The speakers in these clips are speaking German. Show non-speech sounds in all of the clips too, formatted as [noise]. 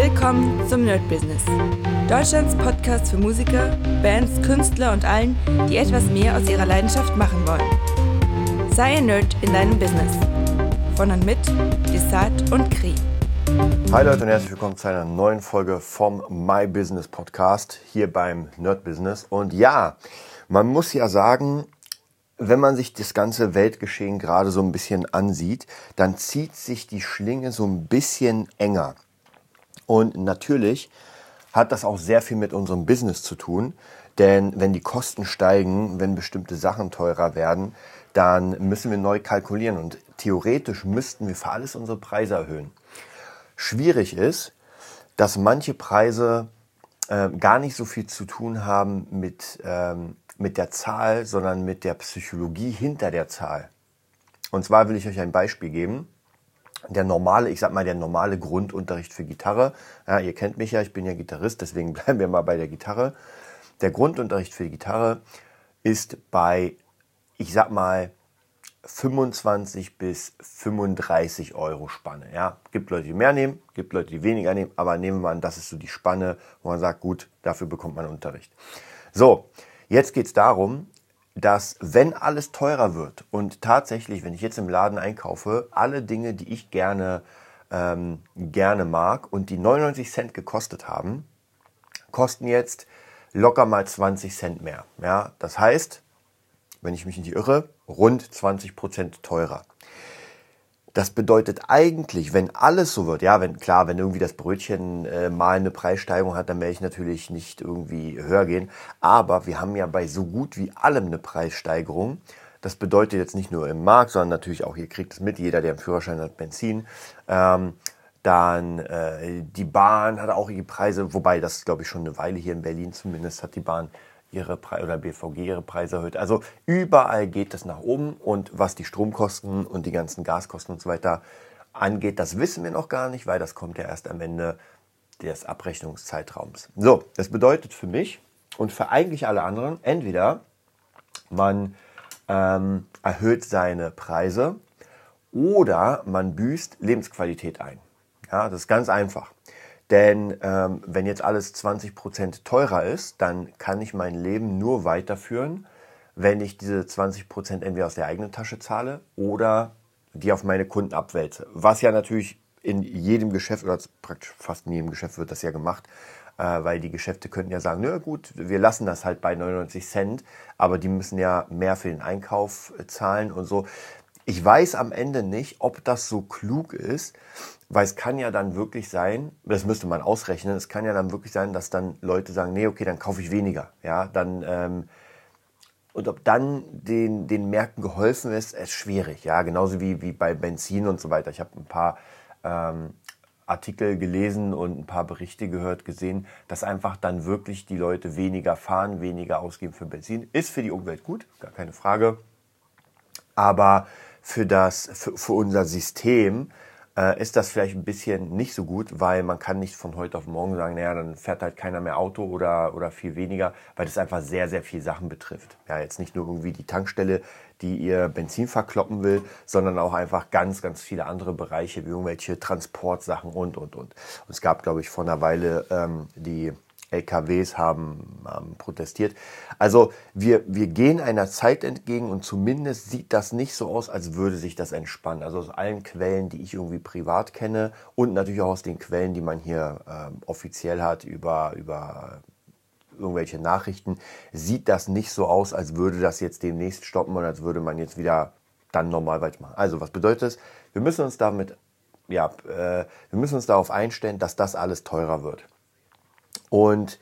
Willkommen zum Nerd Business. Deutschlands Podcast für Musiker, Bands, Künstler und allen, die etwas mehr aus ihrer Leidenschaft machen wollen. Sei ein Nerd in deinem Business. Von und mit Desart und Kri. Hi Leute und herzlich willkommen zu einer neuen Folge vom My Business Podcast hier beim Nerd Business. Und ja, man muss ja sagen, wenn man sich das ganze Weltgeschehen gerade so ein bisschen ansieht, dann zieht sich die Schlinge so ein bisschen enger. Und natürlich hat das auch sehr viel mit unserem Business zu tun. Denn wenn die Kosten steigen, wenn bestimmte Sachen teurer werden, dann müssen wir neu kalkulieren. Und theoretisch müssten wir für alles unsere Preise erhöhen. Schwierig ist, dass manche Preise äh, gar nicht so viel zu tun haben mit ähm, mit der Zahl, sondern mit der Psychologie hinter der Zahl. Und zwar will ich euch ein Beispiel geben. Der normale, ich sag mal, der normale Grundunterricht für Gitarre. Ja, ihr kennt mich ja, ich bin ja Gitarrist, deswegen [laughs] bleiben wir mal bei der Gitarre. Der Grundunterricht für Gitarre ist bei, ich sag mal, 25 bis 35 Euro Spanne. Ja, gibt Leute, die mehr nehmen, gibt Leute, die weniger nehmen, aber nehmen wir an, das ist so die Spanne, wo man sagt, gut, dafür bekommt man Unterricht. So, Jetzt geht es darum, dass wenn alles teurer wird und tatsächlich, wenn ich jetzt im Laden einkaufe, alle Dinge, die ich gerne, ähm, gerne mag und die 99 Cent gekostet haben, kosten jetzt locker mal 20 Cent mehr. Ja, das heißt, wenn ich mich nicht irre, rund 20 Prozent teurer. Das bedeutet eigentlich, wenn alles so wird, ja, wenn klar, wenn irgendwie das Brötchen äh, mal eine Preissteigerung hat, dann werde ich natürlich nicht irgendwie höher gehen. Aber wir haben ja bei so gut wie allem eine Preissteigerung. Das bedeutet jetzt nicht nur im Markt, sondern natürlich auch, ihr kriegt es mit, jeder, der einen Führerschein hat, Benzin. Ähm, dann äh, die Bahn hat auch ihre Preise, wobei das glaube ich schon eine Weile hier in Berlin zumindest hat die Bahn ihre Preise oder BVG ihre Preise erhöht. Also überall geht es nach oben und was die Stromkosten und die ganzen Gaskosten und so weiter angeht, das wissen wir noch gar nicht, weil das kommt ja erst am Ende des Abrechnungszeitraums. So, das bedeutet für mich und für eigentlich alle anderen, entweder man ähm, erhöht seine Preise oder man büßt Lebensqualität ein. Ja, das ist ganz einfach. Denn ähm, wenn jetzt alles 20% teurer ist, dann kann ich mein Leben nur weiterführen, wenn ich diese 20% entweder aus der eigenen Tasche zahle oder die auf meine Kunden abwälze. Was ja natürlich in jedem Geschäft oder praktisch fast in jedem Geschäft wird das ja gemacht, äh, weil die Geschäfte könnten ja sagen, na gut, wir lassen das halt bei 99 Cent, aber die müssen ja mehr für den Einkauf äh, zahlen und so. Ich weiß am Ende nicht, ob das so klug ist, weil es kann ja dann wirklich sein, das müsste man ausrechnen, es kann ja dann wirklich sein, dass dann Leute sagen, nee, okay, dann kaufe ich weniger. Ja, dann, ähm, und ob dann den, den Märkten geholfen ist, ist schwierig. Ja, genauso wie, wie bei Benzin und so weiter. Ich habe ein paar ähm, Artikel gelesen und ein paar Berichte gehört, gesehen, dass einfach dann wirklich die Leute weniger fahren, weniger ausgeben für Benzin. Ist für die Umwelt gut, gar keine Frage. Aber für, das, für, für unser System äh, ist das vielleicht ein bisschen nicht so gut, weil man kann nicht von heute auf morgen sagen, naja, dann fährt halt keiner mehr Auto oder, oder viel weniger, weil das einfach sehr, sehr viel Sachen betrifft. Ja, jetzt nicht nur irgendwie die Tankstelle, die ihr Benzin verkloppen will, sondern auch einfach ganz, ganz viele andere Bereiche, wie irgendwelche Transportsachen und, und, und. Und es gab, glaube ich, vor einer Weile ähm, die LKWs haben, haben protestiert. Also wir, wir gehen einer Zeit entgegen und zumindest sieht das nicht so aus, als würde sich das entspannen. Also aus allen Quellen, die ich irgendwie privat kenne und natürlich auch aus den Quellen, die man hier äh, offiziell hat über, über irgendwelche Nachrichten, sieht das nicht so aus, als würde das jetzt demnächst stoppen und als würde man jetzt wieder dann normal weitermachen. Also was bedeutet das? Wir müssen uns damit, ja, äh, wir müssen uns darauf einstellen, dass das alles teurer wird. Und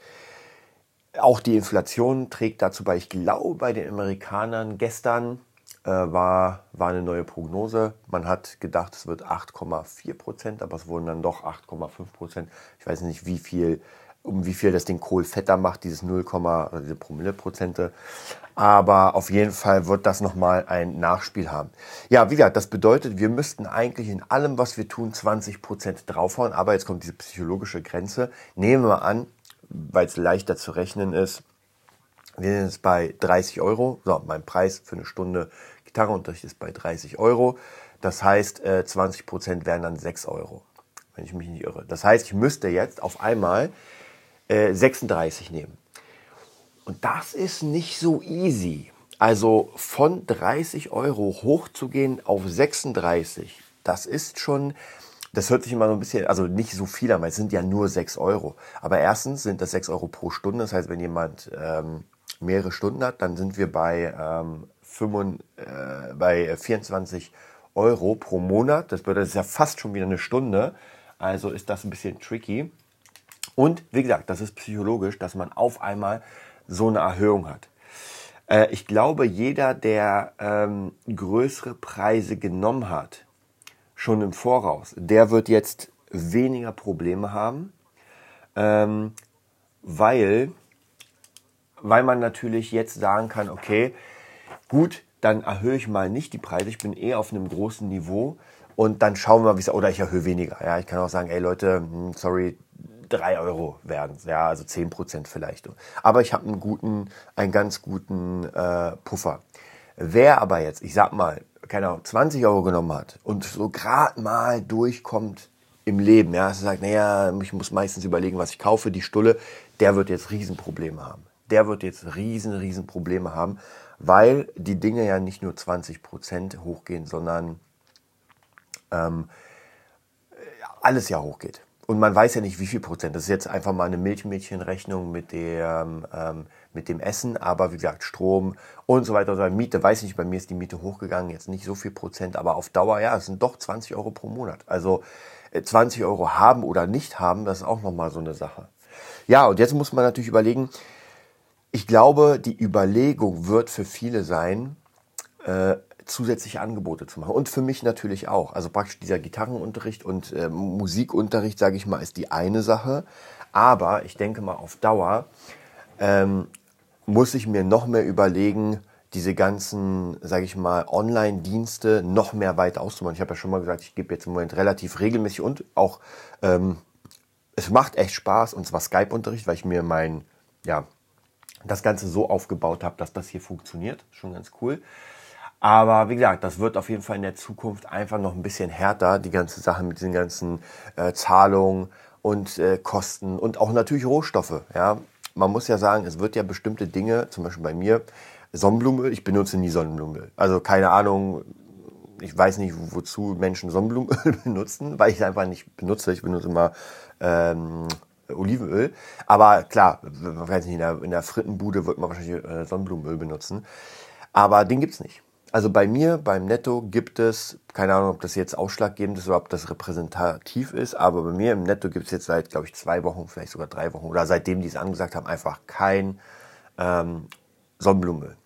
auch die Inflation trägt dazu bei. Ich glaube, bei den Amerikanern gestern äh, war, war eine neue Prognose. Man hat gedacht, es wird 8,4 Prozent, aber es wurden dann doch 8,5 Prozent. Ich weiß nicht, wie viel, um wie viel das den Kohl fetter macht, dieses 0, oder diese Promille-Prozente. Aber auf jeden Fall wird das nochmal ein Nachspiel haben. Ja, wie gesagt, das bedeutet, wir müssten eigentlich in allem, was wir tun, 20 Prozent draufhauen. Aber jetzt kommt diese psychologische Grenze. Nehmen wir an, weil es leichter zu rechnen ist. Wir sind jetzt bei 30 Euro. So, mein Preis für eine Stunde Gitarreunterricht ist bei 30 Euro. Das heißt, 20 äh, Prozent wären dann 6 Euro. wenn ich mich nicht irre. Das heißt, ich müsste jetzt auf einmal äh, 36 nehmen. Und das ist nicht so easy. Also von 30 Euro hochzugehen auf 36, das ist schon, das hört sich immer so ein bisschen, also nicht so viel an, weil es sind ja nur 6 Euro. Aber erstens sind das 6 Euro pro Stunde. Das heißt, wenn jemand ähm, mehrere Stunden hat, dann sind wir bei, ähm, 5, äh, bei 24 Euro pro Monat. Das bedeutet, das ist ja fast schon wieder eine Stunde. Also ist das ein bisschen tricky. Und wie gesagt, das ist psychologisch, dass man auf einmal so eine Erhöhung hat. Äh, ich glaube, jeder, der ähm, größere Preise genommen hat, schon im Voraus, der wird jetzt weniger Probleme haben, ähm, weil, weil man natürlich jetzt sagen kann, okay, gut, dann erhöhe ich mal nicht die Preise, ich bin eh auf einem großen Niveau und dann schauen wir mal, wie es, oder ich erhöhe weniger. Ja, ich kann auch sagen, ey Leute, hm, sorry, 3 Euro werden ja, also 10 Prozent vielleicht. Aber ich habe einen guten, einen ganz guten äh, Puffer. Wer aber jetzt, ich sag mal, keine Ahnung, 20 Euro genommen hat und so gerade mal durchkommt im Leben, ja, also sagt, naja, ich muss meistens überlegen, was ich kaufe, die Stulle, der wird jetzt Riesenprobleme haben. Der wird jetzt riesen, riesen Probleme haben, weil die Dinge ja nicht nur 20 Prozent hochgehen, sondern ähm, alles ja hochgeht. Und man weiß ja nicht, wie viel Prozent. Das ist jetzt einfach mal eine Milchmädchenrechnung mit dem, ähm, mit dem Essen, aber wie gesagt, Strom und so weiter. Also Miete, weiß ich nicht, bei mir ist die Miete hochgegangen, jetzt nicht so viel Prozent, aber auf Dauer, ja, es sind doch 20 Euro pro Monat. Also 20 äh, Euro haben oder nicht haben, das ist auch nochmal so eine Sache. Ja, und jetzt muss man natürlich überlegen, ich glaube, die Überlegung wird für viele sein, äh, zusätzliche Angebote zu machen. Und für mich natürlich auch. Also praktisch dieser Gitarrenunterricht und äh, Musikunterricht, sage ich mal, ist die eine Sache. Aber ich denke mal, auf Dauer ähm, muss ich mir noch mehr überlegen, diese ganzen, sage ich mal, Online-Dienste noch mehr weit auszumachen. Ich habe ja schon mal gesagt, ich gebe jetzt im Moment relativ regelmäßig und auch, ähm, es macht echt Spaß, und zwar Skype-Unterricht, weil ich mir mein, ja, das Ganze so aufgebaut habe, dass das hier funktioniert. Schon ganz cool. Aber wie gesagt, das wird auf jeden Fall in der Zukunft einfach noch ein bisschen härter, die ganze Sache mit den ganzen äh, Zahlungen und äh, Kosten und auch natürlich Rohstoffe. Ja, man muss ja sagen, es wird ja bestimmte Dinge, zum Beispiel bei mir, Sonnenblumenöl, ich benutze nie Sonnenblumenöl. Also keine Ahnung, ich weiß nicht, wozu Menschen Sonnenblumenöl [laughs] benutzen, weil ich es einfach nicht benutze. Ich benutze immer ähm, Olivenöl. Aber klar, in der, in der Frittenbude wird man wahrscheinlich äh, Sonnenblumenöl benutzen. Aber den gibt's nicht. Also bei mir, beim Netto gibt es, keine Ahnung, ob das jetzt ausschlaggebend ist oder ob das repräsentativ ist, aber bei mir im Netto gibt es jetzt seit, glaube ich, zwei Wochen, vielleicht sogar drei Wochen oder seitdem die es angesagt haben, einfach kein ähm, Sonnenblumenöl.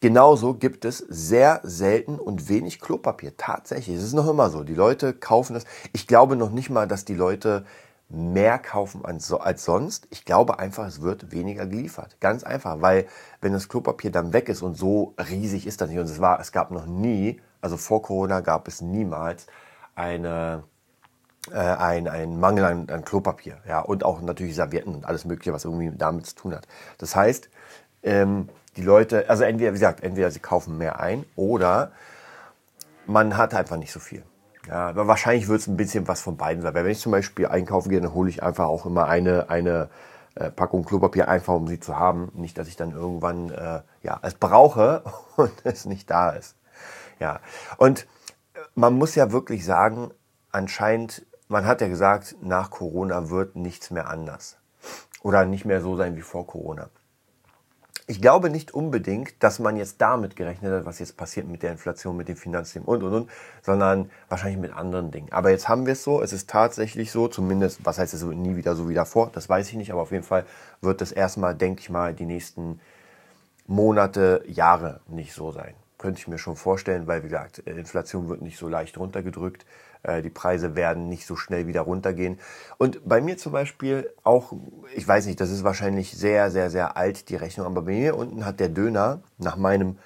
Genauso gibt es sehr selten und wenig Klopapier. Tatsächlich, es ist noch immer so. Die Leute kaufen das. Ich glaube noch nicht mal, dass die Leute mehr kaufen als, sonst. Ich glaube einfach, es wird weniger geliefert. Ganz einfach, weil wenn das Klopapier dann weg ist und so riesig ist das nicht. Und es war, es gab noch nie, also vor Corona gab es niemals eine, äh, ein, ein Mangel an, an Klopapier. Ja, und auch natürlich Servietten und alles Mögliche, was irgendwie damit zu tun hat. Das heißt, ähm, die Leute, also entweder, wie gesagt, entweder sie kaufen mehr ein oder man hat einfach nicht so viel. Ja, aber wahrscheinlich wird es ein bisschen was von beiden sein. Weil wenn ich zum Beispiel einkaufen gehe, dann hole ich einfach auch immer eine, eine äh, Packung Klopapier einfach, um sie zu haben. Nicht, dass ich dann irgendwann äh, ja, es brauche [laughs] und es nicht da ist. Ja, und man muss ja wirklich sagen, anscheinend, man hat ja gesagt, nach Corona wird nichts mehr anders. Oder nicht mehr so sein wie vor Corona. Ich glaube nicht unbedingt, dass man jetzt damit gerechnet hat, was jetzt passiert mit der Inflation, mit dem Finanzsystem und, und, und, sondern wahrscheinlich mit anderen Dingen. Aber jetzt haben wir es so, es ist tatsächlich so, zumindest, was heißt es nie wieder so wie davor, das weiß ich nicht, aber auf jeden Fall wird es erstmal, denke ich mal, die nächsten Monate, Jahre nicht so sein. Könnte ich mir schon vorstellen, weil, wie gesagt, Inflation wird nicht so leicht runtergedrückt. Äh, die Preise werden nicht so schnell wieder runtergehen. Und bei mir zum Beispiel auch, ich weiß nicht, das ist wahrscheinlich sehr, sehr, sehr alt, die Rechnung, aber bei mir unten hat der Döner nach meinem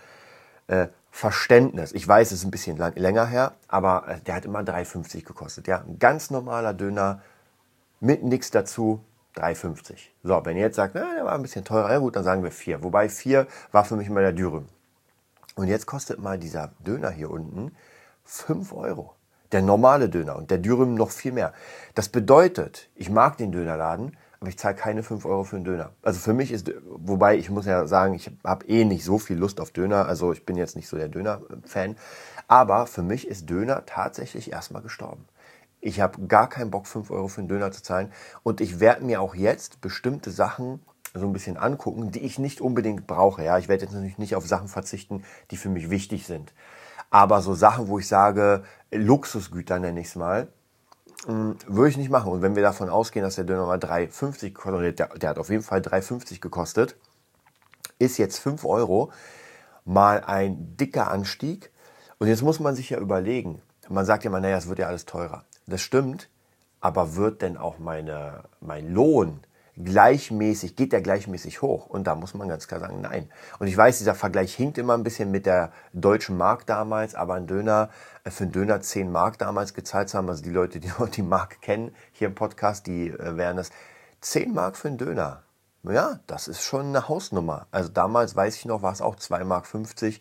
äh, Verständnis, ich weiß, es ist ein bisschen lang, länger her, aber äh, der hat immer 3,50 gekostet. Ja, ein ganz normaler Döner mit nichts dazu, 3,50. So, wenn ihr jetzt sagt, na, der war ein bisschen teurer, ja gut, dann sagen wir 4. Wobei 4 war für mich mal der Dürüm. Und jetzt kostet mal dieser Döner hier unten 5 Euro. Der normale Döner und der Dürüm noch viel mehr. Das bedeutet, ich mag den Dönerladen, aber ich zahle keine 5 Euro für einen Döner. Also für mich ist, wobei ich muss ja sagen, ich habe eh nicht so viel Lust auf Döner, also ich bin jetzt nicht so der Döner-Fan, aber für mich ist Döner tatsächlich erstmal gestorben. Ich habe gar keinen Bock, 5 Euro für einen Döner zu zahlen und ich werde mir auch jetzt bestimmte Sachen so ein bisschen angucken, die ich nicht unbedingt brauche. Ja, ich werde jetzt natürlich nicht auf Sachen verzichten, die für mich wichtig sind. Aber so Sachen, wo ich sage, Luxusgüter nenne ich es mal, hm, würde ich nicht machen. Und wenn wir davon ausgehen, dass der Döner mal 3,50 kostet, der, der hat auf jeden Fall 3,50 gekostet, ist jetzt 5 Euro mal ein dicker Anstieg. Und jetzt muss man sich ja überlegen, man sagt ja mal, naja, es wird ja alles teurer. Das stimmt, aber wird denn auch meine, mein Lohn gleichmäßig, geht der gleichmäßig hoch? Und da muss man ganz klar sagen, nein. Und ich weiß, dieser Vergleich hinkt immer ein bisschen mit der deutschen Mark damals, aber ein Döner, äh, für einen Döner 10 Mark damals gezahlt zu haben, also die Leute, die [laughs] die Mark kennen, hier im Podcast, die äh, wären das 10 Mark für einen Döner. Ja, das ist schon eine Hausnummer. Also damals weiß ich noch, war es auch 2 Mark 50,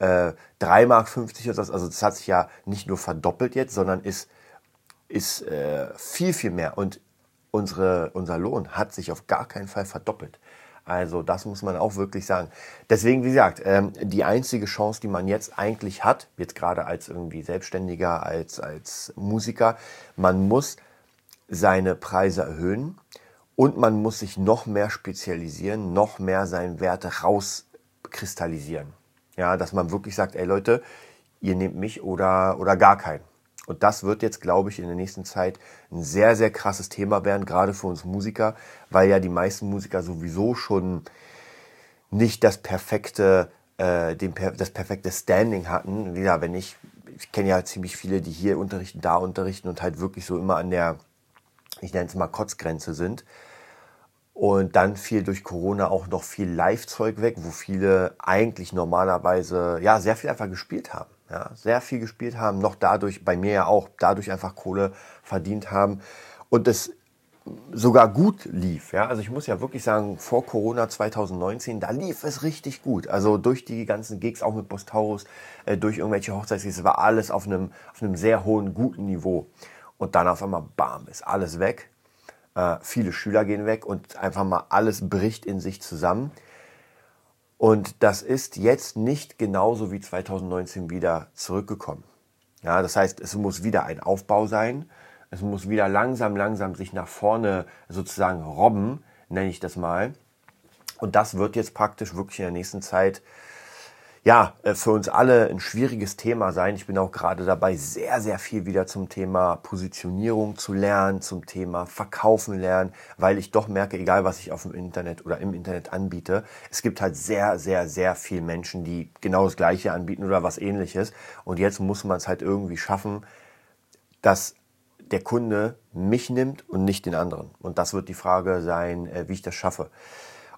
äh, 3 Mark 50 oder das. Also das hat sich ja nicht nur verdoppelt jetzt, sondern ist, ist äh, viel, viel mehr. Und unsere, unser Lohn hat sich auf gar keinen Fall verdoppelt. Also das muss man auch wirklich sagen. Deswegen, wie gesagt, ähm, die einzige Chance, die man jetzt eigentlich hat, jetzt gerade als irgendwie Selbstständiger, als, als Musiker, man muss seine Preise erhöhen und man muss sich noch mehr spezialisieren, noch mehr seinen Wert rauskristallisieren. Ja, dass man wirklich sagt, ey Leute, ihr nehmt mich oder, oder gar keinen. Und das wird jetzt, glaube ich, in der nächsten Zeit ein sehr, sehr krasses Thema werden, gerade für uns Musiker, weil ja die meisten Musiker sowieso schon nicht das perfekte, äh, den, das perfekte Standing hatten. Ja, wenn ich, ich kenne ja ziemlich viele, die hier unterrichten, da unterrichten und halt wirklich so immer an der, ich nenne es mal Kotzgrenze sind. Und dann fiel durch Corona auch noch viel Live-Zeug weg, wo viele eigentlich normalerweise ja sehr viel einfach gespielt haben ja, sehr viel gespielt haben, noch dadurch, bei mir ja auch, dadurch einfach Kohle verdient haben und es sogar gut lief. Ja? Also ich muss ja wirklich sagen, vor Corona 2019, da lief es richtig gut. Also durch die ganzen Gigs, auch mit Bostaurus, äh, durch irgendwelche Hochzeitsgigs, war alles auf einem, auf einem sehr hohen, guten Niveau. Und dann auf einmal, bam, ist alles weg. Äh, viele Schüler gehen weg und einfach mal alles bricht in sich zusammen. Und das ist jetzt nicht genauso wie 2019 wieder zurückgekommen. Ja, das heißt, es muss wieder ein Aufbau sein. Es muss wieder langsam, langsam sich nach vorne sozusagen robben, nenne ich das mal. Und das wird jetzt praktisch wirklich in der nächsten Zeit ja, äh, für uns alle ein schwieriges Thema sein. Ich bin auch gerade dabei, sehr, sehr viel wieder zum Thema Positionierung zu lernen, zum Thema Verkaufen lernen, weil ich doch merke, egal was ich auf dem Internet oder im Internet anbiete, es gibt halt sehr, sehr, sehr viele Menschen, die genau das Gleiche anbieten oder was ähnliches. Und jetzt muss man es halt irgendwie schaffen, dass der Kunde mich nimmt und nicht den anderen. Und das wird die Frage sein, äh, wie ich das schaffe.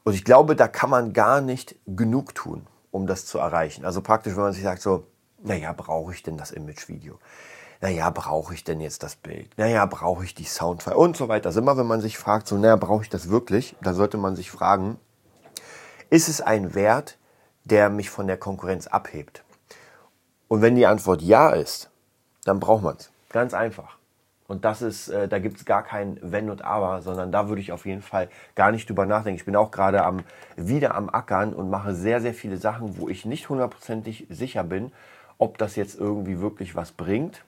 Und ich glaube, da kann man gar nicht genug tun um das zu erreichen. Also praktisch, wenn man sich sagt so, naja, brauche ich denn das Image-Video? Naja, brauche ich denn jetzt das Bild? Naja, brauche ich die Soundfile? Und so weiter. Also immer, wenn man sich fragt, so, naja, brauche ich das wirklich? Da sollte man sich fragen, ist es ein Wert, der mich von der Konkurrenz abhebt? Und wenn die Antwort ja ist, dann braucht man es. Ganz einfach. Und das ist, äh, da gibt es gar kein Wenn und Aber, sondern da würde ich auf jeden Fall gar nicht drüber nachdenken. Ich bin auch gerade am, wieder am Ackern und mache sehr, sehr viele Sachen, wo ich nicht hundertprozentig sicher bin, ob das jetzt irgendwie wirklich was bringt.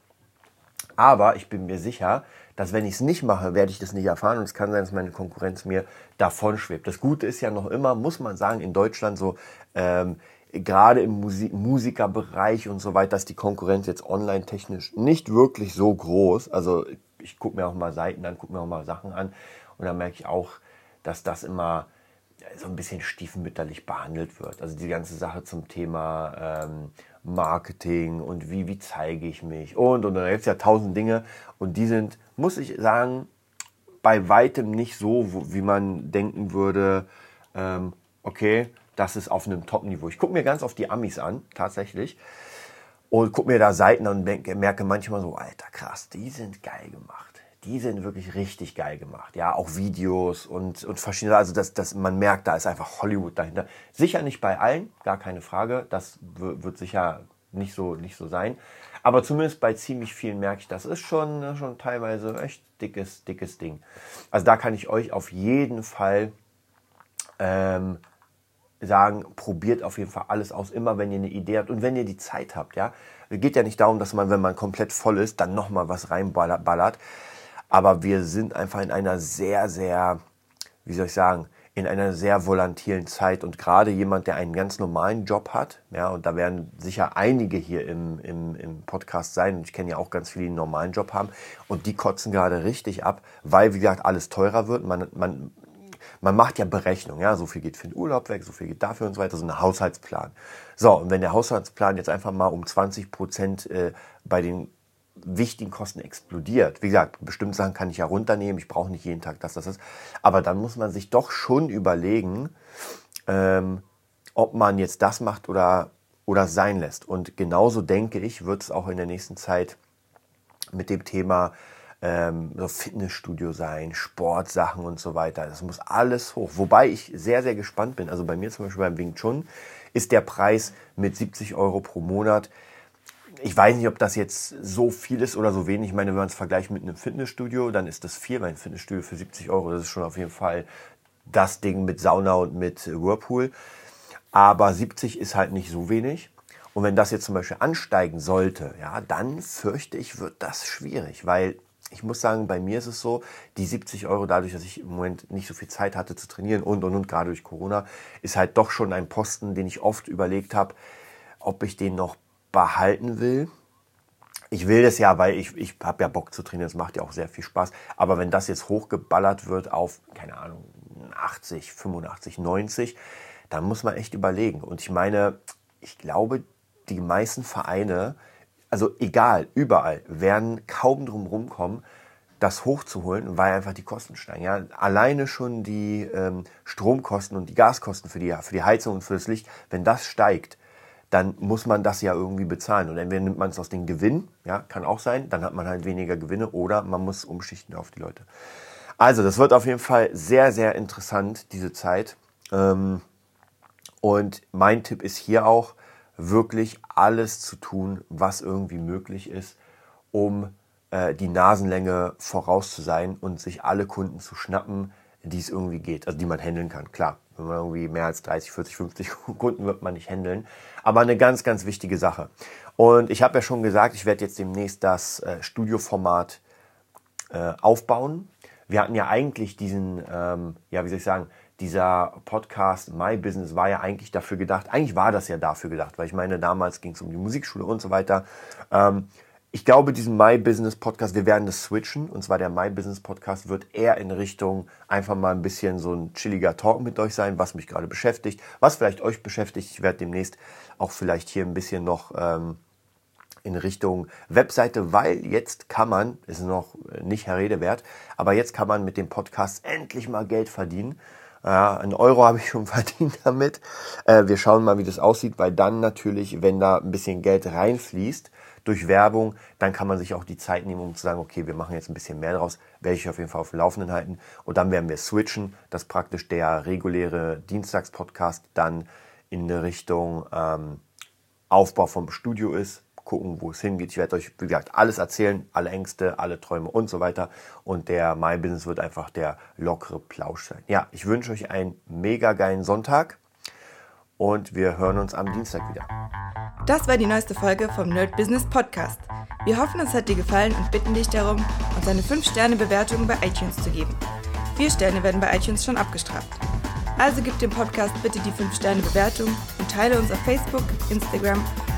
Aber ich bin mir sicher, dass wenn ich es nicht mache, werde ich das nicht erfahren und es kann sein, dass meine Konkurrenz mir davon schwebt. Das Gute ist ja noch immer, muss man sagen, in Deutschland so, ähm, gerade im Musik Musikerbereich und so weiter ist die Konkurrenz jetzt online technisch nicht wirklich so groß. Also ich gucke mir auch mal Seiten an, gucke mir auch mal Sachen an und dann merke ich auch, dass das immer so ein bisschen stiefmütterlich behandelt wird. Also die ganze Sache zum Thema ähm, Marketing und wie, wie zeige ich mich und und, und da gibt es ja tausend Dinge und die sind, muss ich sagen, bei weitem nicht so, wie man denken würde, ähm, okay, das ist auf einem Top-Niveau. Ich gucke mir ganz oft die Amis an, tatsächlich. Und gucke mir da Seiten an und merke manchmal so, alter krass, die sind geil gemacht. Die sind wirklich richtig geil gemacht. Ja, auch Videos und, und verschiedene, also das, das, man merkt, da ist einfach Hollywood dahinter. Sicher nicht bei allen, gar keine Frage. Das wird sicher nicht so, nicht so sein. Aber zumindest bei ziemlich vielen merke ich, das ist schon, schon teilweise echt dickes, dickes Ding. Also da kann ich euch auf jeden Fall ähm, sagen, probiert auf jeden Fall alles aus, immer wenn ihr eine Idee habt und wenn ihr die Zeit habt, ja. Es geht ja nicht darum, dass man, wenn man komplett voll ist, dann nochmal was reinballert. Aber wir sind einfach in einer sehr, sehr, wie soll ich sagen, in einer sehr volatilen Zeit und gerade jemand, der einen ganz normalen Job hat, ja, und da werden sicher einige hier im, im, im Podcast sein, und ich kenne ja auch ganz viele, die einen normalen Job haben, und die kotzen gerade richtig ab, weil, wie gesagt, alles teurer wird. Man, man, man macht ja Berechnungen, ja, so viel geht für den Urlaub weg, so viel geht dafür und so weiter, so ein Haushaltsplan. So, und wenn der Haushaltsplan jetzt einfach mal um 20 Prozent äh, bei den wichtigen Kosten explodiert. Wie gesagt, bestimmte Sachen kann ich ja runternehmen, ich brauche nicht jeden Tag das, das, das. Aber dann muss man sich doch schon überlegen, ähm, ob man jetzt das macht oder, oder sein lässt. Und genauso denke ich, wird es auch in der nächsten Zeit mit dem Thema ähm, so Fitnessstudio sein, Sportsachen und so weiter. Das muss alles hoch. Wobei ich sehr, sehr gespannt bin. Also bei mir zum Beispiel beim Wing Chun ist der Preis mit 70 Euro pro Monat. Ich weiß nicht, ob das jetzt so viel ist oder so wenig. Ich meine, wenn man es vergleicht mit einem Fitnessstudio, dann ist das viel. Mein Fitnessstudio für 70 Euro, das ist schon auf jeden Fall das Ding mit Sauna und mit Whirlpool. Aber 70 ist halt nicht so wenig. Und wenn das jetzt zum Beispiel ansteigen sollte, ja, dann fürchte ich, wird das schwierig, weil ich muss sagen, bei mir ist es so, die 70 Euro, dadurch, dass ich im Moment nicht so viel Zeit hatte zu trainieren und und und gerade durch Corona, ist halt doch schon ein Posten, den ich oft überlegt habe, ob ich den noch behalten will. Ich will das ja, weil ich, ich habe ja Bock zu trainieren, es macht ja auch sehr viel Spaß. Aber wenn das jetzt hochgeballert wird auf, keine Ahnung, 80, 85, 90, dann muss man echt überlegen. Und ich meine, ich glaube, die meisten Vereine also egal, überall, werden kaum drum rumkommen, das hochzuholen, weil einfach die Kosten steigen. Ja, alleine schon die ähm, Stromkosten und die Gaskosten für die, für die Heizung und für das Licht, wenn das steigt, dann muss man das ja irgendwie bezahlen. Und entweder nimmt man es aus dem Gewinn, ja, kann auch sein, dann hat man halt weniger Gewinne oder man muss umschichten auf die Leute. Also, das wird auf jeden Fall sehr, sehr interessant, diese Zeit. Ähm, und mein Tipp ist hier auch, wirklich alles zu tun, was irgendwie möglich ist, um äh, die Nasenlänge voraus zu sein und sich alle Kunden zu schnappen, die es irgendwie geht, also die man handeln kann. Klar, wenn man irgendwie mehr als 30, 40, 50 Kunden wird man nicht handeln, aber eine ganz, ganz wichtige Sache. Und ich habe ja schon gesagt, ich werde jetzt demnächst das äh, Studioformat äh, aufbauen. Wir hatten ja eigentlich diesen, ähm, ja, wie soll ich sagen, dieser Podcast My Business war ja eigentlich dafür gedacht, eigentlich war das ja dafür gedacht, weil ich meine, damals ging es um die Musikschule und so weiter. Ähm, ich glaube, diesen My Business Podcast, wir werden das switchen. Und zwar der My Business Podcast wird eher in Richtung einfach mal ein bisschen so ein chilliger Talk mit euch sein, was mich gerade beschäftigt, was vielleicht euch beschäftigt. Ich werde demnächst auch vielleicht hier ein bisschen noch ähm, in Richtung Webseite, weil jetzt kann man, ist noch nicht Herr Rede wert, aber jetzt kann man mit dem Podcast endlich mal Geld verdienen. Ja, einen Euro habe ich schon [laughs] verdient damit. Äh, wir schauen mal, wie das aussieht, weil dann natürlich, wenn da ein bisschen Geld reinfließt durch Werbung, dann kann man sich auch die Zeit nehmen, um zu sagen, okay, wir machen jetzt ein bisschen mehr draus, werde ich auf jeden Fall auf dem Laufenden halten. Und dann werden wir switchen, dass praktisch der reguläre Dienstagspodcast dann in Richtung ähm, Aufbau vom Studio ist, gucken, wo es hingeht. Ich werde euch, wie gesagt, alles erzählen, alle Ängste, alle Träume und so weiter. Und der My Business wird einfach der lockere Plausch sein. Ja, ich wünsche euch einen mega geilen Sonntag und wir hören uns am Dienstag wieder. Das war die neueste Folge vom Nerd Business Podcast. Wir hoffen, es hat dir gefallen und bitten dich darum, uns eine 5-Sterne-Bewertung bei iTunes zu geben. Vier Sterne werden bei iTunes schon abgestraft. Also gib dem Podcast bitte die 5-Sterne-Bewertung und teile uns auf Facebook, Instagram